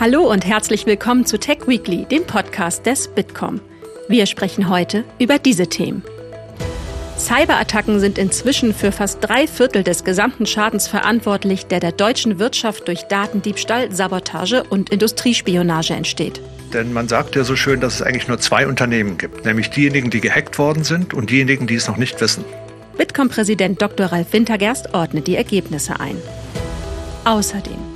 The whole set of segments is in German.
Hallo und herzlich willkommen zu Tech Weekly, dem Podcast des Bitkom. Wir sprechen heute über diese Themen. Cyberattacken sind inzwischen für fast drei Viertel des gesamten Schadens verantwortlich, der der deutschen Wirtschaft durch Datendiebstahl, Sabotage und Industriespionage entsteht. Denn man sagt ja so schön, dass es eigentlich nur zwei Unternehmen gibt, nämlich diejenigen, die gehackt worden sind und diejenigen, die es noch nicht wissen. Bitkom-Präsident Dr. Ralf Wintergerst ordnet die Ergebnisse ein. Außerdem,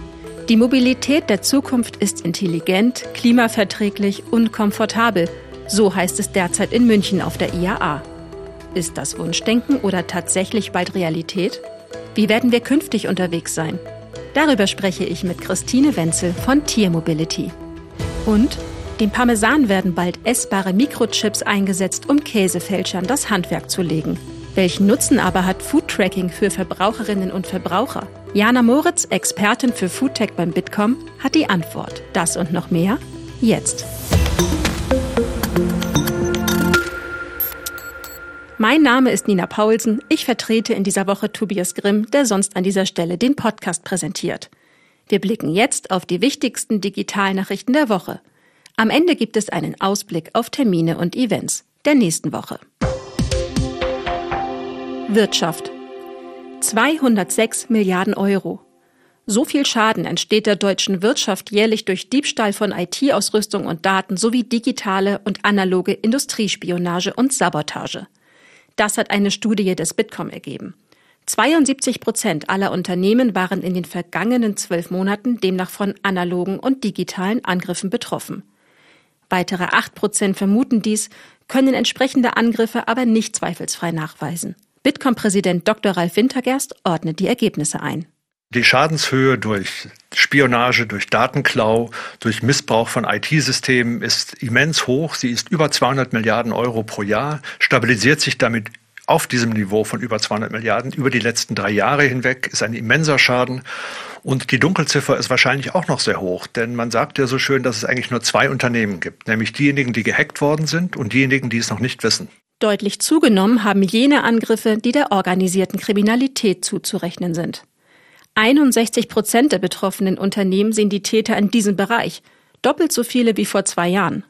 die Mobilität der Zukunft ist intelligent, klimaverträglich und komfortabel. So heißt es derzeit in München auf der IAA. Ist das Wunschdenken oder tatsächlich bald Realität? Wie werden wir künftig unterwegs sein? Darüber spreche ich mit Christine Wenzel von Tier Mobility. Und dem Parmesan werden bald essbare Mikrochips eingesetzt, um Käsefälschern das Handwerk zu legen. Welchen Nutzen aber hat Food-Tracking für Verbraucherinnen und Verbraucher? Jana Moritz, Expertin für Foodtech beim Bitkom, hat die Antwort. Das und noch mehr jetzt. Mein Name ist Nina Paulsen. Ich vertrete in dieser Woche Tobias Grimm, der sonst an dieser Stelle den Podcast präsentiert. Wir blicken jetzt auf die wichtigsten Digitalnachrichten der Woche. Am Ende gibt es einen Ausblick auf Termine und Events der nächsten Woche. Wirtschaft. 206 Milliarden Euro. So viel Schaden entsteht der deutschen Wirtschaft jährlich durch Diebstahl von IT-Ausrüstung und Daten sowie digitale und analoge Industriespionage und Sabotage. Das hat eine Studie des Bitkom ergeben. 72 Prozent aller Unternehmen waren in den vergangenen zwölf Monaten demnach von analogen und digitalen Angriffen betroffen. Weitere acht Prozent vermuten dies, können entsprechende Angriffe aber nicht zweifelsfrei nachweisen. Bitkom-Präsident Dr. Ralf Wintergerst ordnet die Ergebnisse ein. Die Schadenshöhe durch Spionage, durch Datenklau, durch Missbrauch von IT-Systemen ist immens hoch. Sie ist über 200 Milliarden Euro pro Jahr, stabilisiert sich damit auf diesem Niveau von über 200 Milliarden über die letzten drei Jahre hinweg, ist ein immenser Schaden. Und die Dunkelziffer ist wahrscheinlich auch noch sehr hoch, denn man sagt ja so schön, dass es eigentlich nur zwei Unternehmen gibt, nämlich diejenigen, die gehackt worden sind und diejenigen, die es noch nicht wissen. Deutlich zugenommen haben jene Angriffe, die der organisierten Kriminalität zuzurechnen sind. 61 Prozent der betroffenen Unternehmen sehen die Täter in diesem Bereich, doppelt so viele wie vor zwei Jahren.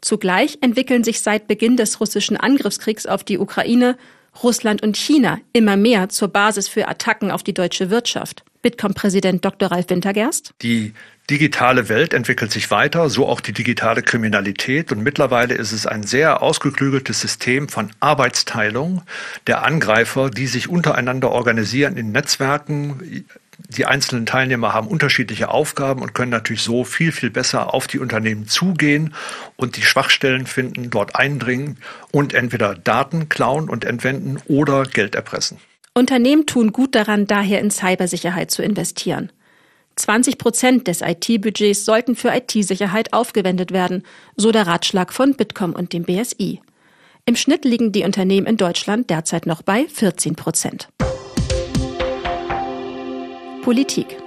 Zugleich entwickeln sich seit Beginn des russischen Angriffskriegs auf die Ukraine Russland und China immer mehr zur Basis für Attacken auf die deutsche Wirtschaft. Bitkom-Präsident Dr. Ralf Wintergerst. Die digitale Welt entwickelt sich weiter, so auch die digitale Kriminalität. Und mittlerweile ist es ein sehr ausgeklügeltes System von Arbeitsteilung der Angreifer, die sich untereinander organisieren in Netzwerken. Die einzelnen Teilnehmer haben unterschiedliche Aufgaben und können natürlich so viel, viel besser auf die Unternehmen zugehen und die Schwachstellen finden, dort eindringen und entweder Daten klauen und entwenden oder Geld erpressen. Unternehmen tun gut daran, daher in Cybersicherheit zu investieren. 20 Prozent des IT-Budgets sollten für IT-Sicherheit aufgewendet werden, so der Ratschlag von Bitkom und dem BSI. Im Schnitt liegen die Unternehmen in Deutschland derzeit noch bei 14 Prozent. Politik.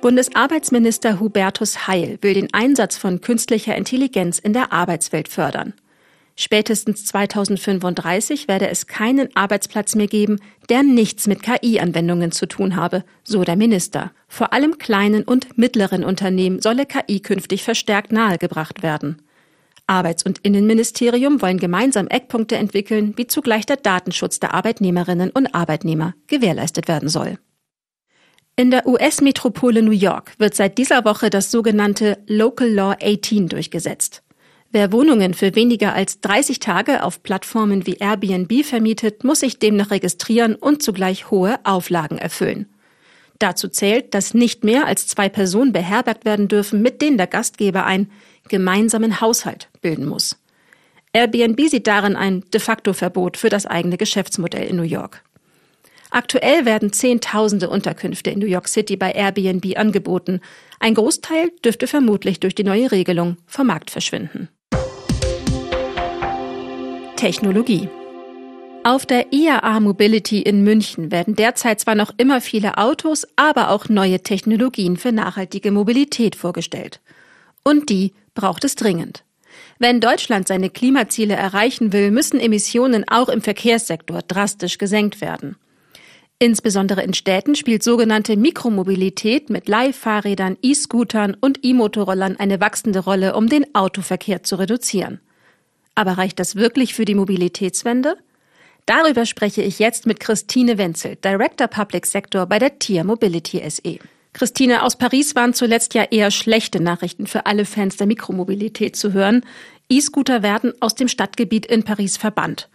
Bundesarbeitsminister Hubertus Heil will den Einsatz von künstlicher Intelligenz in der Arbeitswelt fördern. Spätestens 2035 werde es keinen Arbeitsplatz mehr geben, der nichts mit KI-Anwendungen zu tun habe, so der Minister. Vor allem kleinen und mittleren Unternehmen solle KI künftig verstärkt nahegebracht werden. Arbeits- und Innenministerium wollen gemeinsam Eckpunkte entwickeln, wie zugleich der Datenschutz der Arbeitnehmerinnen und Arbeitnehmer gewährleistet werden soll. In der US-Metropole New York wird seit dieser Woche das sogenannte Local Law 18 durchgesetzt. Wer Wohnungen für weniger als 30 Tage auf Plattformen wie Airbnb vermietet, muss sich demnach registrieren und zugleich hohe Auflagen erfüllen. Dazu zählt, dass nicht mehr als zwei Personen beherbergt werden dürfen, mit denen der Gastgeber einen gemeinsamen Haushalt bilden muss. Airbnb sieht darin ein de facto Verbot für das eigene Geschäftsmodell in New York. Aktuell werden Zehntausende Unterkünfte in New York City bei Airbnb angeboten. Ein Großteil dürfte vermutlich durch die neue Regelung vom Markt verschwinden. Technologie. Auf der IAA Mobility in München werden derzeit zwar noch immer viele Autos, aber auch neue Technologien für nachhaltige Mobilität vorgestellt. Und die braucht es dringend. Wenn Deutschland seine Klimaziele erreichen will, müssen Emissionen auch im Verkehrssektor drastisch gesenkt werden. Insbesondere in Städten spielt sogenannte Mikromobilität mit Leihfahrrädern, E-Scootern und E-Motorrollern eine wachsende Rolle, um den Autoverkehr zu reduzieren. Aber reicht das wirklich für die Mobilitätswende? Darüber spreche ich jetzt mit Christine Wenzel, Director Public Sector bei der Tier Mobility SE. Christine, aus Paris waren zuletzt ja eher schlechte Nachrichten für alle Fans der Mikromobilität zu hören. E-Scooter werden aus dem Stadtgebiet in Paris verbannt.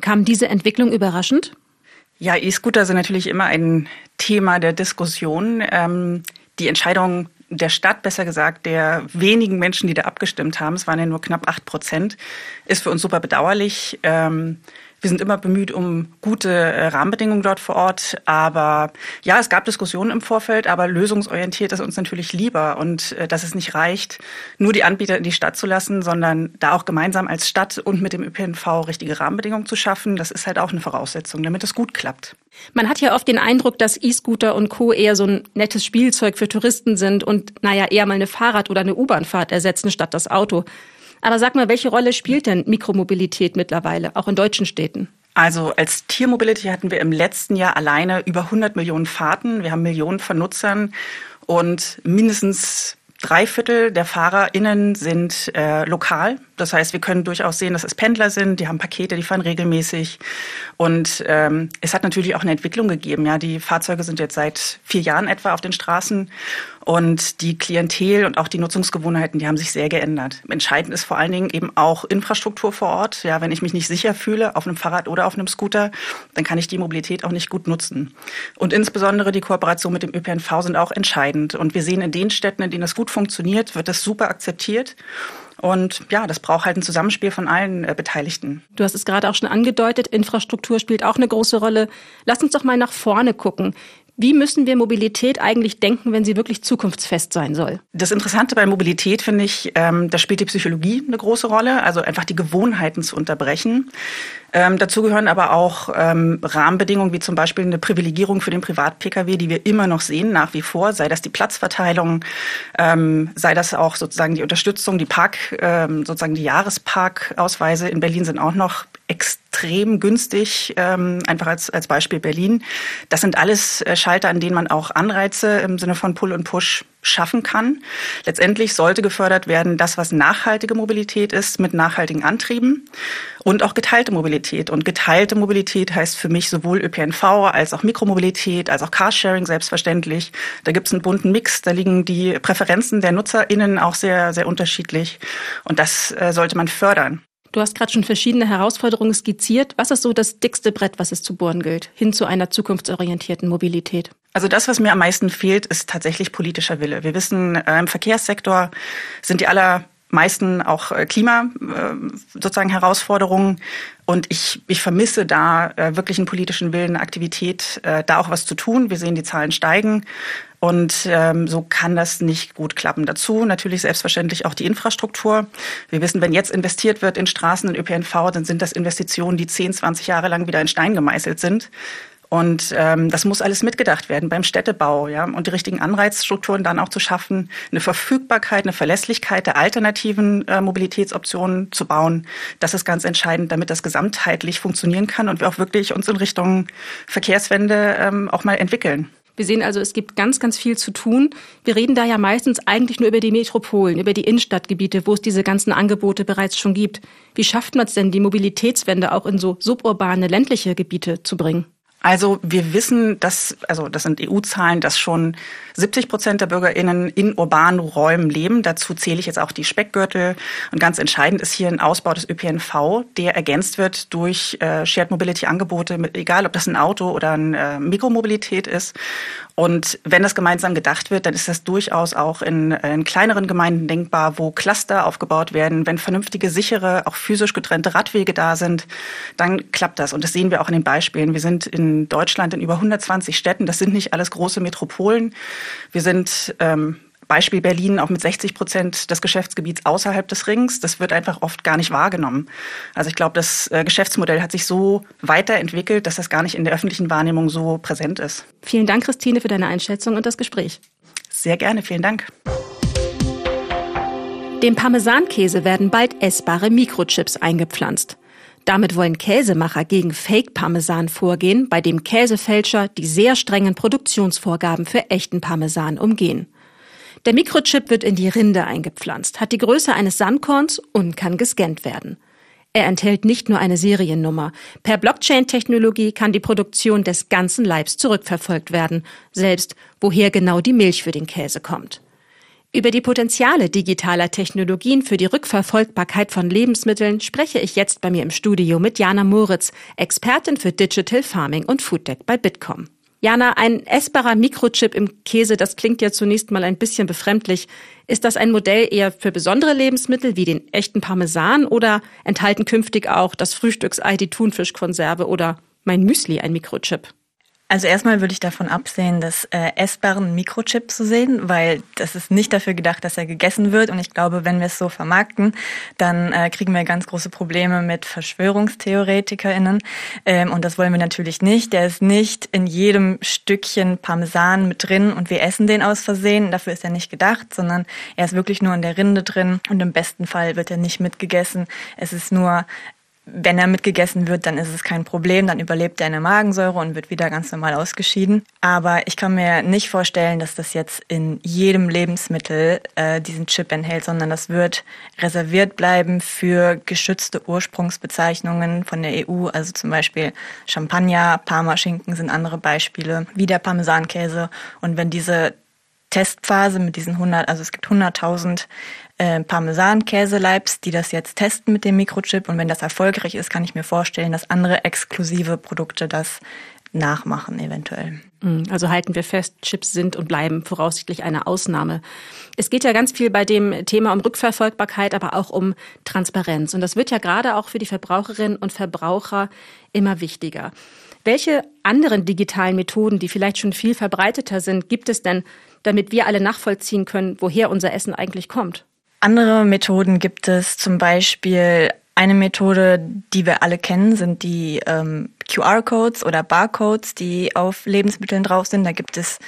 Kam diese Entwicklung überraschend? Ja, E-Scooter sind natürlich immer ein Thema der Diskussion. Ähm, die Entscheidung der Stadt, besser gesagt, der wenigen Menschen, die da abgestimmt haben, es waren ja nur knapp acht Prozent, ist für uns super bedauerlich. Ähm, wir sind immer bemüht um gute äh, Rahmenbedingungen dort vor Ort. Aber ja, es gab Diskussionen im Vorfeld, aber lösungsorientiert ist uns natürlich lieber und äh, dass es nicht reicht, nur die Anbieter in die Stadt zu lassen, sondern da auch gemeinsam als Stadt und mit dem ÖPNV richtige Rahmenbedingungen zu schaffen. Das ist halt auch eine Voraussetzung, damit es gut klappt. Man hat ja oft den Eindruck, dass E-Scooter und Co. eher so ein nettes Spielzeug für Touristen sind und naja, eher mal eine Fahrrad- oder eine U-Bahnfahrt ersetzen statt das Auto. Aber sag mal, welche Rolle spielt denn Mikromobilität mittlerweile, auch in deutschen Städten? Also als Tiermobility hatten wir im letzten Jahr alleine über 100 Millionen Fahrten. Wir haben Millionen von Nutzern und mindestens drei Viertel der FahrerInnen sind äh, lokal. Das heißt, wir können durchaus sehen, dass es Pendler sind, die haben Pakete, die fahren regelmäßig. Und ähm, es hat natürlich auch eine Entwicklung gegeben. Ja, die Fahrzeuge sind jetzt seit vier Jahren etwa auf den Straßen und die Klientel und auch die Nutzungsgewohnheiten, die haben sich sehr geändert. Entscheidend ist vor allen Dingen eben auch Infrastruktur vor Ort. Ja, wenn ich mich nicht sicher fühle auf einem Fahrrad oder auf einem Scooter, dann kann ich die Mobilität auch nicht gut nutzen. Und insbesondere die Kooperation mit dem ÖPNV sind auch entscheidend. Und wir sehen in den Städten, in denen das gut funktioniert, wird das super akzeptiert. Und ja, das braucht halt ein Zusammenspiel von allen äh, Beteiligten. Du hast es gerade auch schon angedeutet, Infrastruktur spielt auch eine große Rolle. Lass uns doch mal nach vorne gucken. Wie müssen wir Mobilität eigentlich denken, wenn sie wirklich zukunftsfest sein soll? Das Interessante bei Mobilität finde ich, ähm, da spielt die Psychologie eine große Rolle, also einfach die Gewohnheiten zu unterbrechen. Ähm, dazu gehören aber auch ähm, Rahmenbedingungen wie zum Beispiel eine Privilegierung für den Privat-Pkw, die wir immer noch sehen, nach wie vor, sei das die Platzverteilung, ähm, sei das auch sozusagen die Unterstützung, die Park, ähm, sozusagen die Jahresparkausweise in Berlin sind auch noch extrem günstig, ähm, einfach als, als Beispiel Berlin. Das sind alles äh, Schalter, an denen man auch Anreize im Sinne von Pull und Push schaffen kann. Letztendlich sollte gefördert werden, das, was nachhaltige Mobilität ist, mit nachhaltigen Antrieben und auch geteilte Mobilität. Und geteilte Mobilität heißt für mich sowohl ÖPNV als auch Mikromobilität, als auch Carsharing selbstverständlich. Da gibt es einen bunten Mix, da liegen die Präferenzen der NutzerInnen auch sehr, sehr unterschiedlich. Und das äh, sollte man fördern. Du hast gerade schon verschiedene Herausforderungen skizziert. Was ist so das dickste Brett, was es zu bohren gilt, hin zu einer zukunftsorientierten Mobilität? Also das, was mir am meisten fehlt, ist tatsächlich politischer Wille. Wir wissen, äh, im Verkehrssektor sind die allermeisten auch äh, Klima äh, sozusagen Herausforderungen. Und ich, ich vermisse da wirklich einen politischen Willen, eine Aktivität, da auch was zu tun. Wir sehen, die Zahlen steigen. Und ähm, so kann das nicht gut klappen. Dazu natürlich selbstverständlich auch die Infrastruktur. Wir wissen, wenn jetzt investiert wird in Straßen und ÖPNV, dann sind das Investitionen, die 10, 20 Jahre lang wieder in Stein gemeißelt sind. Und ähm, das muss alles mitgedacht werden beim Städtebau, ja, und die richtigen Anreizstrukturen dann auch zu schaffen, eine Verfügbarkeit, eine Verlässlichkeit der alternativen äh, Mobilitätsoptionen zu bauen. Das ist ganz entscheidend, damit das gesamtheitlich funktionieren kann und wir auch wirklich uns in Richtung Verkehrswende ähm, auch mal entwickeln. Wir sehen also, es gibt ganz, ganz viel zu tun. Wir reden da ja meistens eigentlich nur über die Metropolen, über die Innenstadtgebiete, wo es diese ganzen Angebote bereits schon gibt. Wie schafft man es denn, die Mobilitätswende auch in so suburbane ländliche Gebiete zu bringen? Also wir wissen, dass, also das sind EU-Zahlen, dass schon 70 Prozent der BürgerInnen in urbanen Räumen leben. Dazu zähle ich jetzt auch die Speckgürtel. Und ganz entscheidend ist hier ein Ausbau des ÖPNV, der ergänzt wird durch äh, Shared Mobility-Angebote, egal ob das ein Auto oder eine äh, Mikromobilität ist. Und wenn das gemeinsam gedacht wird, dann ist das durchaus auch in, in kleineren Gemeinden denkbar, wo Cluster aufgebaut werden. Wenn vernünftige, sichere, auch physisch getrennte Radwege da sind, dann klappt das. Und das sehen wir auch in den Beispielen. Wir sind in Deutschland in über 120 Städten. Das sind nicht alles große Metropolen. Wir sind ähm, Beispiel Berlin auch mit 60 Prozent des Geschäftsgebiets außerhalb des Rings. Das wird einfach oft gar nicht wahrgenommen. Also ich glaube, das äh, Geschäftsmodell hat sich so weiterentwickelt, dass das gar nicht in der öffentlichen Wahrnehmung so präsent ist. Vielen Dank, Christine, für deine Einschätzung und das Gespräch. Sehr gerne, vielen Dank. Dem Parmesankäse werden bald essbare Mikrochips eingepflanzt. Damit wollen Käsemacher gegen Fake-Parmesan vorgehen, bei dem Käsefälscher die sehr strengen Produktionsvorgaben für echten Parmesan umgehen. Der Mikrochip wird in die Rinde eingepflanzt, hat die Größe eines Sandkorns und kann gescannt werden. Er enthält nicht nur eine Seriennummer. Per Blockchain-Technologie kann die Produktion des ganzen Leibs zurückverfolgt werden, selbst woher genau die Milch für den Käse kommt. Über die Potenziale digitaler Technologien für die Rückverfolgbarkeit von Lebensmitteln spreche ich jetzt bei mir im Studio mit Jana Moritz, Expertin für Digital Farming und Foodtech bei Bitkom. Jana, ein essbarer Mikrochip im Käse, das klingt ja zunächst mal ein bisschen befremdlich. Ist das ein Modell eher für besondere Lebensmittel wie den echten Parmesan oder enthalten künftig auch das Frühstücksei, die Thunfischkonserve oder mein Müsli ein Mikrochip? Also erstmal würde ich davon absehen, das äh, essbaren Mikrochip zu sehen, weil das ist nicht dafür gedacht, dass er gegessen wird. Und ich glaube, wenn wir es so vermarkten, dann äh, kriegen wir ganz große Probleme mit VerschwörungstheoretikerInnen. Ähm, und das wollen wir natürlich nicht. Der ist nicht in jedem Stückchen Parmesan mit drin und wir essen den aus Versehen. Dafür ist er nicht gedacht, sondern er ist wirklich nur in der Rinde drin und im besten Fall wird er nicht mitgegessen. Es ist nur wenn er mitgegessen wird, dann ist es kein Problem, dann überlebt er eine Magensäure und wird wieder ganz normal ausgeschieden. Aber ich kann mir nicht vorstellen, dass das jetzt in jedem Lebensmittel äh, diesen Chip enthält, sondern das wird reserviert bleiben für geschützte Ursprungsbezeichnungen von der EU, also zum Beispiel Champagner, Parmaschinken sind andere Beispiele, wie der Parmesankäse. Und wenn diese Testphase mit diesen 100, also es gibt 100.000 äh, Parmesan-Käseleibs, die das jetzt testen mit dem Mikrochip. Und wenn das erfolgreich ist, kann ich mir vorstellen, dass andere exklusive Produkte das nachmachen eventuell. Mm, also halten wir fest, Chips sind und bleiben voraussichtlich eine Ausnahme. Es geht ja ganz viel bei dem Thema um Rückverfolgbarkeit, aber auch um Transparenz. Und das wird ja gerade auch für die Verbraucherinnen und Verbraucher immer wichtiger. Welche anderen digitalen Methoden, die vielleicht schon viel verbreiteter sind, gibt es denn, damit wir alle nachvollziehen können, woher unser Essen eigentlich kommt? Andere Methoden gibt es zum Beispiel eine Methode, die wir alle kennen, sind die ähm, QR-Codes oder Barcodes, die auf Lebensmitteln drauf sind. Da gibt es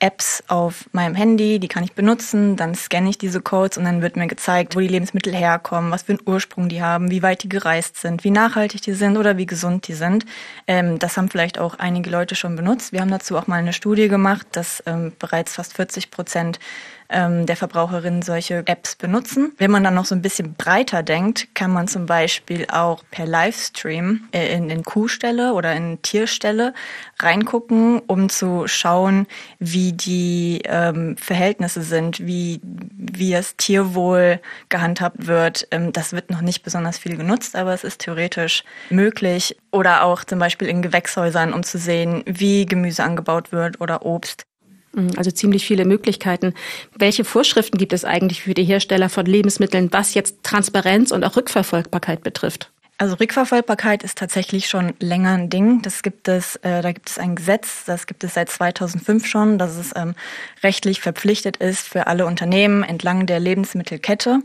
Apps auf meinem Handy, die kann ich benutzen, dann scanne ich diese Codes und dann wird mir gezeigt, wo die Lebensmittel herkommen, was für einen Ursprung die haben, wie weit die gereist sind, wie nachhaltig die sind oder wie gesund die sind. Ähm, das haben vielleicht auch einige Leute schon benutzt. Wir haben dazu auch mal eine Studie gemacht, dass ähm, bereits fast 40 Prozent ähm, der Verbraucherinnen solche Apps benutzen. Wenn man dann noch so ein bisschen breiter denkt, kann man zum Beispiel auch per Livestream äh, in, in Kuhställe oder in Tierställe reingucken, um zu schauen, wie die ähm, Verhältnisse sind, wie, wie das Tierwohl gehandhabt wird. Ähm, das wird noch nicht besonders viel genutzt, aber es ist theoretisch möglich. Oder auch zum Beispiel in Gewächshäusern, um zu sehen, wie Gemüse angebaut wird oder Obst. Mhm, also ziemlich viele Möglichkeiten. Welche Vorschriften gibt es eigentlich für die Hersteller von Lebensmitteln, was jetzt Transparenz und auch Rückverfolgbarkeit betrifft? Also Rückverfolgbarkeit ist tatsächlich schon länger ein Ding. Das gibt es, äh, da gibt es ein Gesetz, das gibt es seit 2005 schon, dass es ähm, rechtlich verpflichtet ist für alle Unternehmen entlang der Lebensmittelkette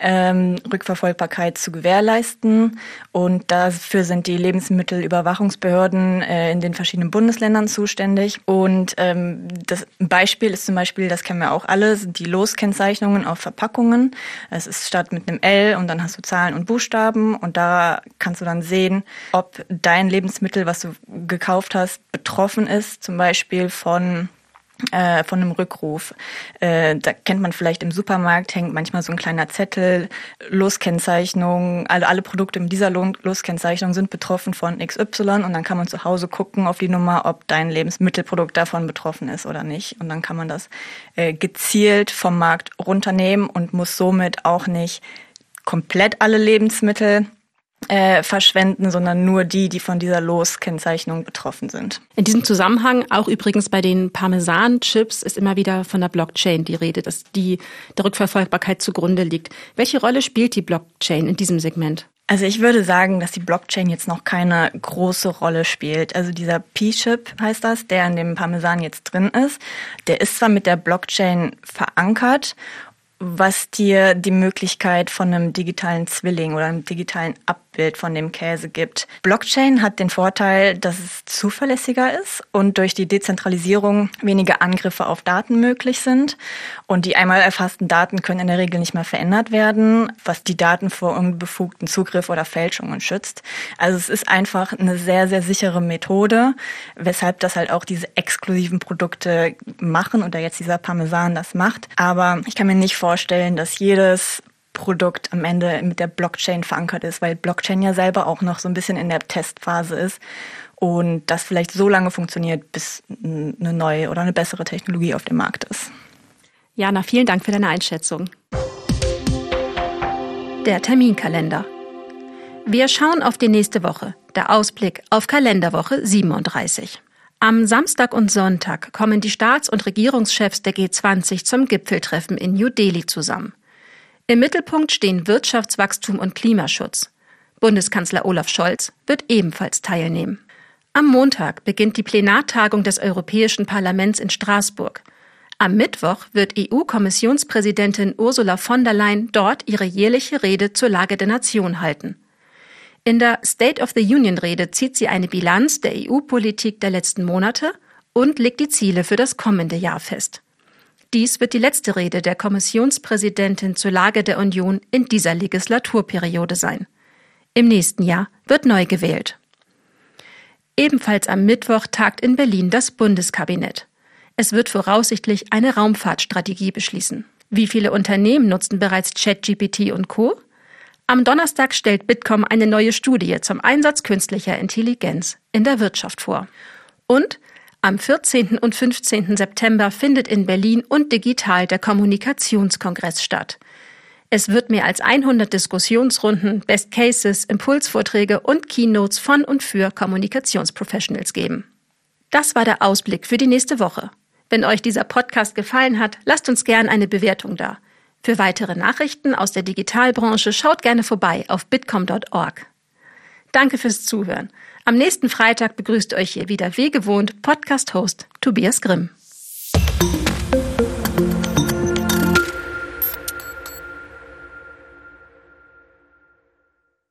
ähm, Rückverfolgbarkeit zu gewährleisten. Und dafür sind die Lebensmittelüberwachungsbehörden äh, in den verschiedenen Bundesländern zuständig. Und ähm, das Beispiel ist zum Beispiel, das kennen wir auch alle, sind die Loskennzeichnungen auf Verpackungen. Es ist statt mit einem L und dann hast du Zahlen und Buchstaben und da kannst du dann sehen, ob dein Lebensmittel, was du gekauft hast, betroffen ist, zum Beispiel von äh, von einem Rückruf. Äh, da kennt man vielleicht im Supermarkt, hängt manchmal so ein kleiner Zettel, Loskennzeichnung, alle, alle Produkte in dieser Loskennzeichnung sind betroffen von XY und dann kann man zu Hause gucken auf die Nummer, ob dein Lebensmittelprodukt davon betroffen ist oder nicht. Und dann kann man das äh, gezielt vom Markt runternehmen und muss somit auch nicht komplett alle Lebensmittel äh, verschwenden, sondern nur die, die von dieser Loskennzeichnung betroffen sind. In diesem Zusammenhang, auch übrigens bei den Parmesan-Chips, ist immer wieder von der Blockchain die Rede, dass die der Rückverfolgbarkeit zugrunde liegt. Welche Rolle spielt die Blockchain in diesem Segment? Also ich würde sagen, dass die Blockchain jetzt noch keine große Rolle spielt. Also dieser P-Chip heißt das, der in dem Parmesan jetzt drin ist, der ist zwar mit der Blockchain verankert was dir die Möglichkeit von einem digitalen Zwilling oder einem digitalen Abbild von dem Käse gibt. Blockchain hat den Vorteil, dass es zuverlässiger ist und durch die Dezentralisierung weniger Angriffe auf Daten möglich sind. Und die einmal erfassten Daten können in der Regel nicht mehr verändert werden, was die Daten vor unbefugten Zugriff oder Fälschungen schützt. Also es ist einfach eine sehr, sehr sichere Methode, weshalb das halt auch diese exklusiven Produkte machen oder jetzt dieser Parmesan das macht. Aber ich kann mir nicht vorstellen, vorstellen, dass jedes Produkt am Ende mit der Blockchain verankert ist, weil Blockchain ja selber auch noch so ein bisschen in der Testphase ist und das vielleicht so lange funktioniert, bis eine neue oder eine bessere Technologie auf dem Markt ist. Jana, vielen Dank für deine Einschätzung. Der Terminkalender. Wir schauen auf die nächste Woche. Der Ausblick auf Kalenderwoche 37. Am Samstag und Sonntag kommen die Staats- und Regierungschefs der G20 zum Gipfeltreffen in New Delhi zusammen. Im Mittelpunkt stehen Wirtschaftswachstum und Klimaschutz. Bundeskanzler Olaf Scholz wird ebenfalls teilnehmen. Am Montag beginnt die Plenartagung des Europäischen Parlaments in Straßburg. Am Mittwoch wird EU-Kommissionspräsidentin Ursula von der Leyen dort ihre jährliche Rede zur Lage der Nation halten. In der State of the Union Rede zieht sie eine Bilanz der EU-Politik der letzten Monate und legt die Ziele für das kommende Jahr fest. Dies wird die letzte Rede der Kommissionspräsidentin zur Lage der Union in dieser Legislaturperiode sein. Im nächsten Jahr wird neu gewählt. Ebenfalls am Mittwoch tagt in Berlin das Bundeskabinett. Es wird voraussichtlich eine Raumfahrtstrategie beschließen. Wie viele Unternehmen nutzen bereits ChatGPT und Co? Am Donnerstag stellt Bitkom eine neue Studie zum Einsatz künstlicher Intelligenz in der Wirtschaft vor. Und am 14. und 15. September findet in Berlin und digital der Kommunikationskongress statt. Es wird mehr als 100 Diskussionsrunden, Best Cases, Impulsvorträge und Keynotes von und für Kommunikationsprofessionals geben. Das war der Ausblick für die nächste Woche. Wenn euch dieser Podcast gefallen hat, lasst uns gern eine Bewertung da. Für weitere Nachrichten aus der Digitalbranche schaut gerne vorbei auf bitcom.org. Danke fürs Zuhören. Am nächsten Freitag begrüßt euch hier wieder wie gewohnt Podcast-Host Tobias Grimm.